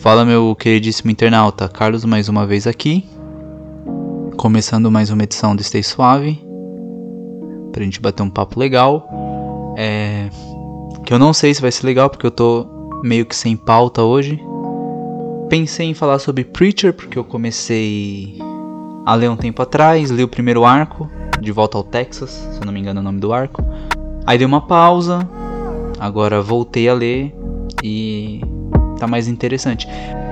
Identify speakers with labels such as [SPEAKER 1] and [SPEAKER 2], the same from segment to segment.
[SPEAKER 1] Fala meu queridíssimo internauta, Carlos mais uma vez aqui, começando mais uma edição do Stay Suave, pra gente bater um papo legal, é... que eu não sei se vai ser legal porque eu tô meio que sem pauta hoje. Pensei em falar sobre Preacher porque eu comecei a ler um tempo atrás, li o primeiro arco, De Volta ao Texas, se eu não me engano é o nome do arco. Aí dei uma pausa, agora voltei a ler e tá mais interessante.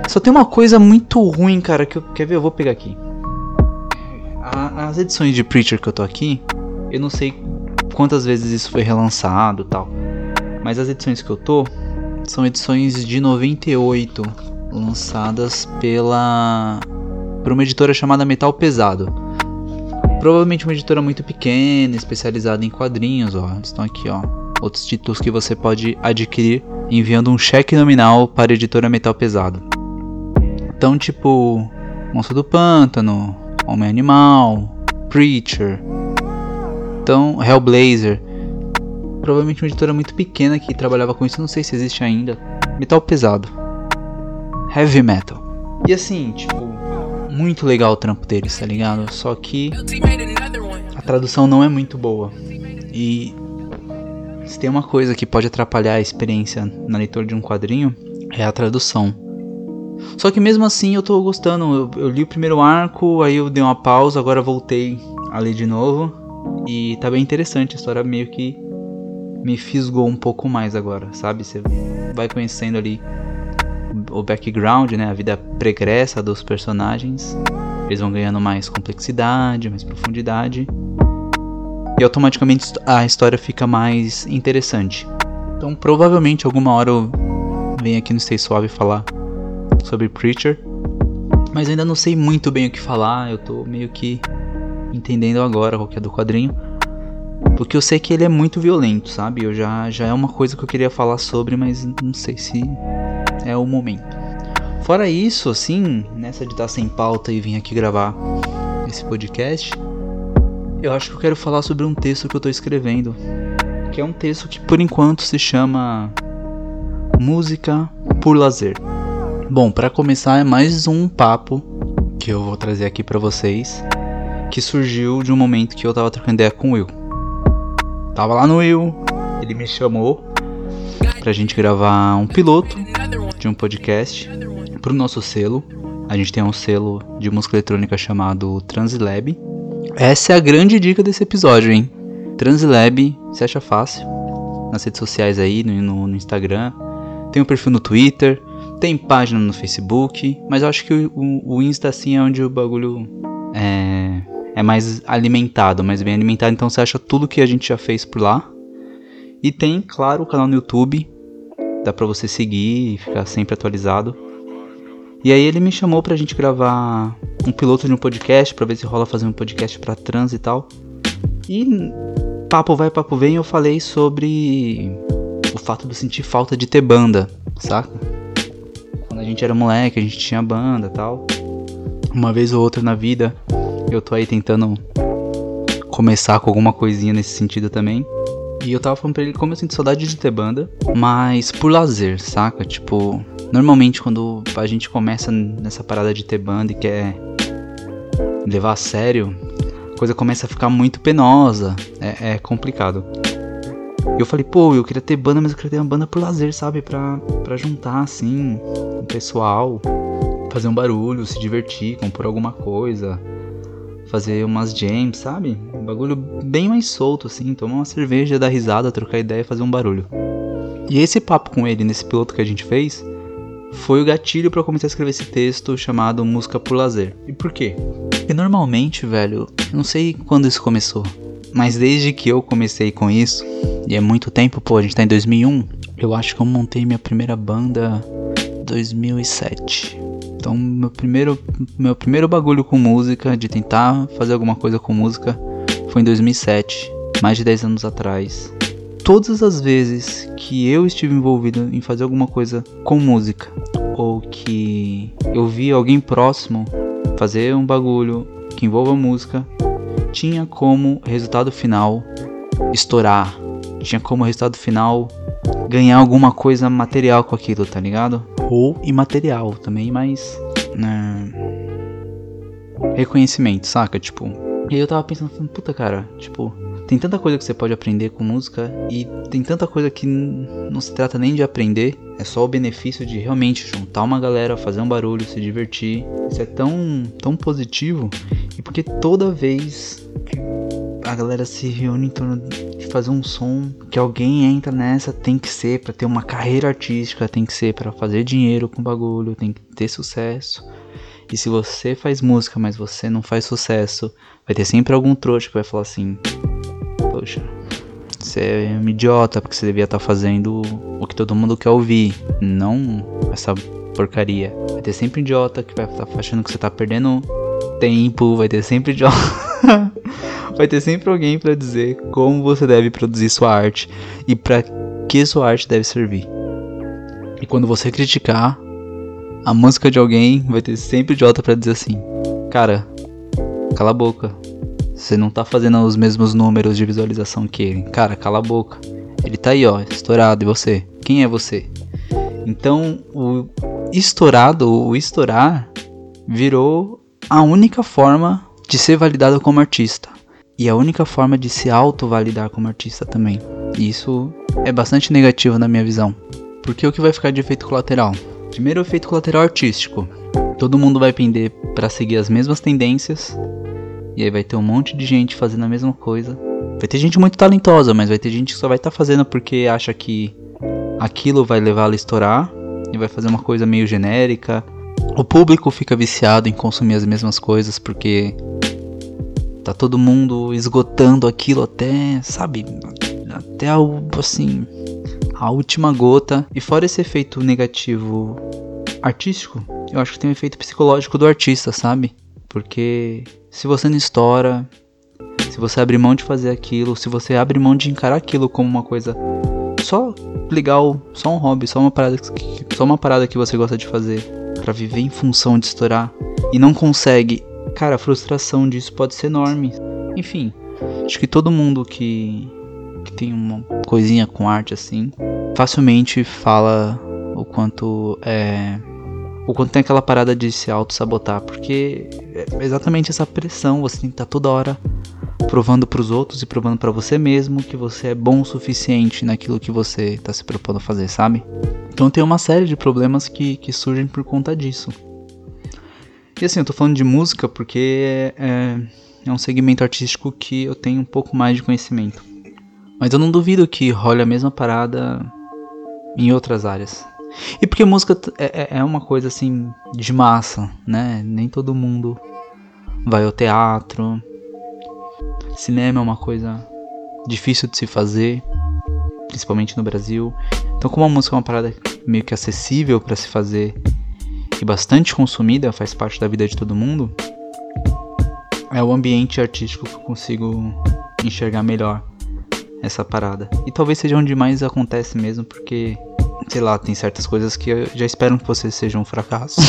[SPEAKER 1] Só tem uma coisa muito ruim, cara, que eu quer ver, eu vou pegar aqui. A, as edições de Preacher que eu tô aqui, eu não sei quantas vezes isso foi relançado, tal. Mas as edições que eu tô são edições de 98, lançadas pela por uma editora chamada Metal Pesado. Provavelmente uma editora muito pequena, especializada em quadrinhos, ó. Estão aqui, ó. Outros títulos que você pode adquirir enviando um cheque nominal para a editora Metal Pesado. Então, tipo, Monstro do Pântano, Homem Animal, Preacher, então Hellblazer. Provavelmente uma editora muito pequena que trabalhava com isso, não sei se existe ainda. Metal pesado. Heavy metal. E assim, tipo, muito legal o trampo deles, tá ligado? Só que a tradução não é muito boa. E se tem uma coisa que pode atrapalhar a experiência na leitura de um quadrinho, é a tradução. Só que mesmo assim eu tô gostando. Eu, eu, li o primeiro arco, aí eu dei uma pausa, agora voltei a ler de novo. E tá bem interessante, a história meio que me fisgou um pouco mais agora, sabe? Você vai conhecendo ali o background, né? A vida pregressa dos personagens. Eles vão ganhando mais complexidade, mais profundidade e automaticamente a história fica mais interessante. Então, provavelmente, alguma hora eu venho aqui no Stay Suave falar sobre Preacher, mas ainda não sei muito bem o que falar, eu tô meio que entendendo agora qual que é do quadrinho. Porque eu sei que ele é muito violento, sabe? Eu já, já é uma coisa que eu queria falar sobre, mas não sei se é o momento. Fora isso, assim, nessa de estar sem pauta e vir aqui gravar esse podcast, eu acho que eu quero falar sobre um texto que eu tô escrevendo. Que é um texto que por enquanto se chama Música por Lazer. Bom, para começar é mais um papo que eu vou trazer aqui para vocês, que surgiu de um momento que eu tava trocando ideia com o Will. Tava lá no Will, ele me chamou pra gente gravar um piloto de um podcast pro nosso selo. A gente tem um selo de música eletrônica chamado Translab essa é a grande dica desse episódio, hein? Translab, se acha fácil. Nas redes sociais aí, no, no, no Instagram. Tem um perfil no Twitter. Tem página no Facebook. Mas eu acho que o, o, o Insta, assim, é onde o bagulho é, é mais alimentado, mais bem alimentado. Então você acha tudo que a gente já fez por lá. E tem, claro, o canal no YouTube. Dá pra você seguir e ficar sempre atualizado. E aí ele me chamou pra gente gravar um piloto de um podcast, pra ver se rola fazer um podcast pra trans e tal. E papo vai, papo vem, eu falei sobre o fato de sentir falta de ter banda, saca? Quando a gente era moleque, a gente tinha banda tal. Uma vez ou outra na vida, eu tô aí tentando começar com alguma coisinha nesse sentido também. E eu tava falando pra ele como eu sinto saudade de ter banda, mas por lazer, saca? Tipo, Normalmente quando a gente começa nessa parada de ter banda e quer levar a sério, a coisa começa a ficar muito penosa, é, é complicado. E eu falei, pô, eu queria ter banda, mas eu queria ter uma banda por lazer, sabe? Pra, pra juntar, assim, o pessoal, fazer um barulho, se divertir, compor alguma coisa, fazer umas jams, sabe? Um bagulho bem mais solto, assim, tomar uma cerveja, dar risada, trocar ideia, fazer um barulho. E esse papo com ele nesse piloto que a gente fez foi o gatilho para começar a escrever esse texto chamado Música por Lazer. E por quê? Porque normalmente, velho, não sei quando isso começou, mas desde que eu comecei com isso, e é muito tempo, pô, a gente tá em 2001, eu acho que eu montei minha primeira banda 2007. Então, meu primeiro, meu primeiro bagulho com música, de tentar fazer alguma coisa com música, foi em 2007, mais de 10 anos atrás todas as vezes que eu estive envolvido em fazer alguma coisa com música ou que eu vi alguém próximo fazer um bagulho que envolva música, tinha como resultado final estourar, tinha como resultado final ganhar alguma coisa material com aquilo, tá ligado? Ou imaterial também, mas. Né, reconhecimento, saca? Tipo. E eu tava pensando, puta cara, tipo, tem tanta coisa que você pode aprender com música e tem tanta coisa que não se trata nem de aprender, é só o benefício de realmente juntar uma galera, fazer um barulho, se divertir. Isso é tão, tão positivo e porque toda vez que a galera se reúne em torno de fazer um som que alguém entra nessa tem que ser para ter uma carreira artística, tem que ser para fazer dinheiro com o bagulho, tem que ter sucesso. E se você faz música, mas você não faz sucesso, vai ter sempre algum trouxa que vai falar assim: Poxa, você é um idiota porque você devia estar tá fazendo o que todo mundo quer ouvir, não essa porcaria. Vai ter sempre idiota que vai estar tá achando que você tá perdendo tempo, vai ter sempre idiota. vai ter sempre alguém para dizer como você deve produzir sua arte e para que sua arte deve servir. E quando você criticar, a música de alguém vai ter sempre idiota para dizer assim: Cara, cala a boca. Você não tá fazendo os mesmos números de visualização que ele. Cara, cala a boca. Ele tá aí, ó, estourado. E você? Quem é você? Então, o estourado, o estourar, virou a única forma de ser validado como artista. E a única forma de se auto-validar como artista também. E isso é bastante negativo na minha visão. Porque o que vai ficar de efeito colateral? Primeiro, efeito colateral artístico. Todo mundo vai pender para seguir as mesmas tendências. E aí vai ter um monte de gente fazendo a mesma coisa. Vai ter gente muito talentosa, mas vai ter gente que só vai estar tá fazendo porque acha que aquilo vai levá-la a estourar e vai fazer uma coisa meio genérica. O público fica viciado em consumir as mesmas coisas porque tá todo mundo esgotando aquilo até, sabe, até algo assim, a última gota. E fora esse efeito negativo artístico, eu acho que tem um efeito psicológico do artista, sabe? Porque se você não estoura, se você abre mão de fazer aquilo, se você abre mão de encarar aquilo como uma coisa só legal, só um hobby, só uma parada que, só uma parada que você gosta de fazer para viver em função de estourar e não consegue, cara, a frustração disso pode ser enorme. Enfim, acho que todo mundo que que tem uma coisinha com arte assim, facilmente fala o quanto é o quanto tem aquela parada de se auto-sabotar, porque é exatamente essa pressão, você tem que estar tá toda hora provando para os outros e provando para você mesmo que você é bom o suficiente naquilo que você está se propondo a fazer, sabe? Então tem uma série de problemas que, que surgem por conta disso. E assim, eu tô falando de música porque é, é um segmento artístico que eu tenho um pouco mais de conhecimento. Mas eu não duvido que role a mesma parada em outras áreas. E porque música é, é, é uma coisa assim de massa, né? Nem todo mundo vai ao teatro. Cinema é uma coisa difícil de se fazer, principalmente no Brasil. Então, como a música é uma parada meio que acessível para se fazer e bastante consumida, faz parte da vida de todo mundo, é o ambiente artístico que eu consigo enxergar melhor essa parada. E talvez seja onde mais acontece mesmo, porque, sei lá, tem certas coisas que eu já espero que você seja um fracasso.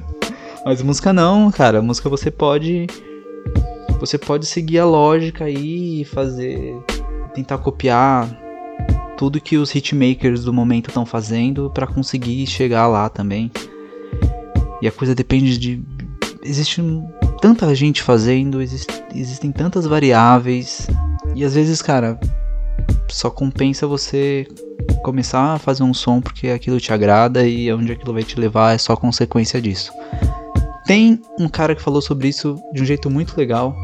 [SPEAKER 1] Mas música não, cara. Música você pode. Você pode seguir a lógica aí e fazer. Tentar copiar tudo que os hitmakers do momento estão fazendo para conseguir chegar lá também. E a coisa depende de. Existe tanta gente fazendo, exist, existem tantas variáveis. E às vezes, cara, só compensa você começar a fazer um som porque aquilo te agrada e onde aquilo vai te levar é só consequência disso. Tem um cara que falou sobre isso de um jeito muito legal,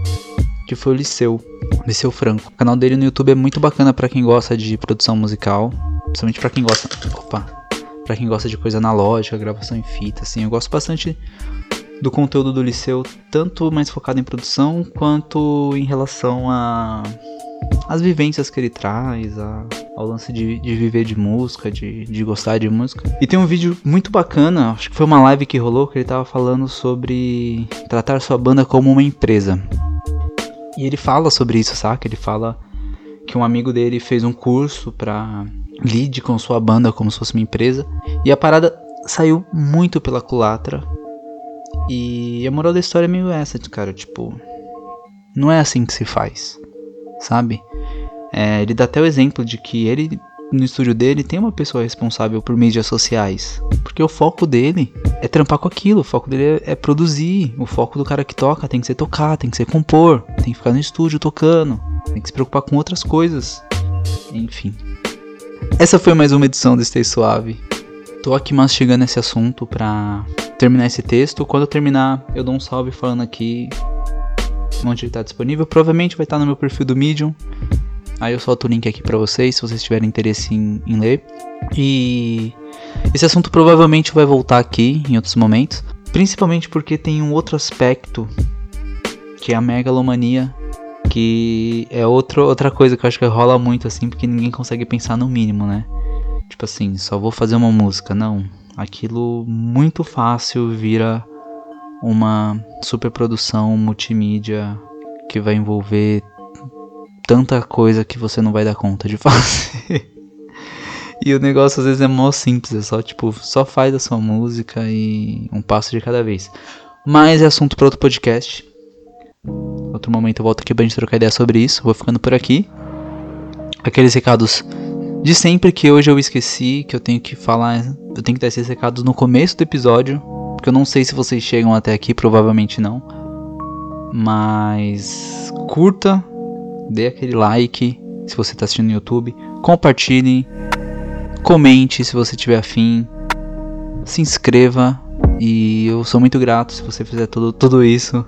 [SPEAKER 1] que foi o Liceu, Liceu Franco. O canal dele no YouTube é muito bacana para quem gosta de produção musical, principalmente para quem gosta, opa, para quem gosta de coisa analógica, gravação em fita, assim. Eu gosto bastante do conteúdo do Liceu, tanto mais focado em produção quanto em relação a as vivências que ele traz, a, ao lance de, de viver de música, de, de gostar de música. E tem um vídeo muito bacana, acho que foi uma live que rolou, que ele tava falando sobre tratar sua banda como uma empresa. E ele fala sobre isso, saca? Ele fala que um amigo dele fez um curso pra lead com sua banda como se fosse uma empresa. E a parada saiu muito pela culatra. E a moral da história é meio essa, cara, tipo, não é assim que se faz sabe? É, ele dá até o exemplo de que ele no estúdio dele tem uma pessoa responsável por mídias sociais. Porque o foco dele é trampar com aquilo, o foco dele é, é, produzir. O foco do cara que toca tem que ser tocar, tem que ser compor, tem que ficar no estúdio tocando, tem que se preocupar com outras coisas. Enfim. Essa foi mais uma edição do Stay Suave. Tô aqui mastigando esse assunto pra terminar esse texto. Quando eu terminar, eu dou um salve falando aqui onde ele tá disponível. Provavelmente vai estar tá no meu perfil do Medium. Aí eu solto o link aqui para vocês, se vocês tiverem interesse em, em ler. E esse assunto provavelmente vai voltar aqui em outros momentos, principalmente porque tem um outro aspecto que é a megalomania, que é outro, outra coisa que eu acho que rola muito assim, porque ninguém consegue pensar no mínimo, né? Tipo assim, só vou fazer uma música, não. Aquilo muito fácil vira uma superprodução multimídia que vai envolver tanta coisa que você não vai dar conta de fazer. e o negócio às vezes é mó simples, é só tipo, só faz a sua música e um passo de cada vez. Mas é assunto para outro podcast. Outro momento eu volto aqui pra gente trocar ideia sobre isso. Vou ficando por aqui. Aqueles recados de sempre que hoje eu esqueci, que eu tenho que falar, eu tenho que dar esses recados no começo do episódio, porque eu não sei se vocês chegam até aqui, provavelmente não. Mas curta dê aquele like se você está assistindo no YouTube, compartilhe, comente se você tiver afim, se inscreva e eu sou muito grato se você fizer tudo, tudo isso.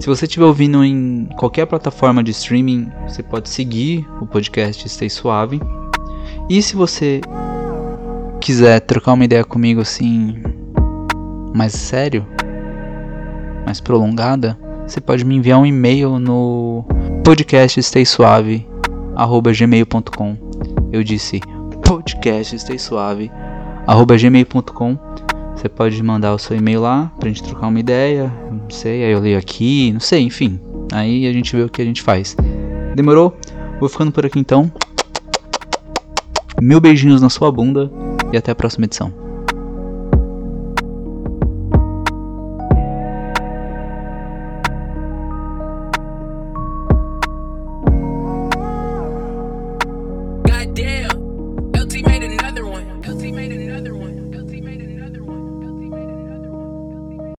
[SPEAKER 1] Se você estiver ouvindo em qualquer plataforma de streaming, você pode seguir o podcast Stay Suave. E se você quiser trocar uma ideia comigo assim, mais sério, mais prolongada, você pode me enviar um e-mail no podcast suave arroba gmail.com eu disse podcast suave arroba gmail.com você pode mandar o seu e-mail lá pra gente trocar uma ideia não sei, aí eu leio aqui não sei, enfim. Aí a gente vê o que a gente faz. Demorou? vou ficando por aqui então. Mil beijinhos na sua bunda e até a próxima edição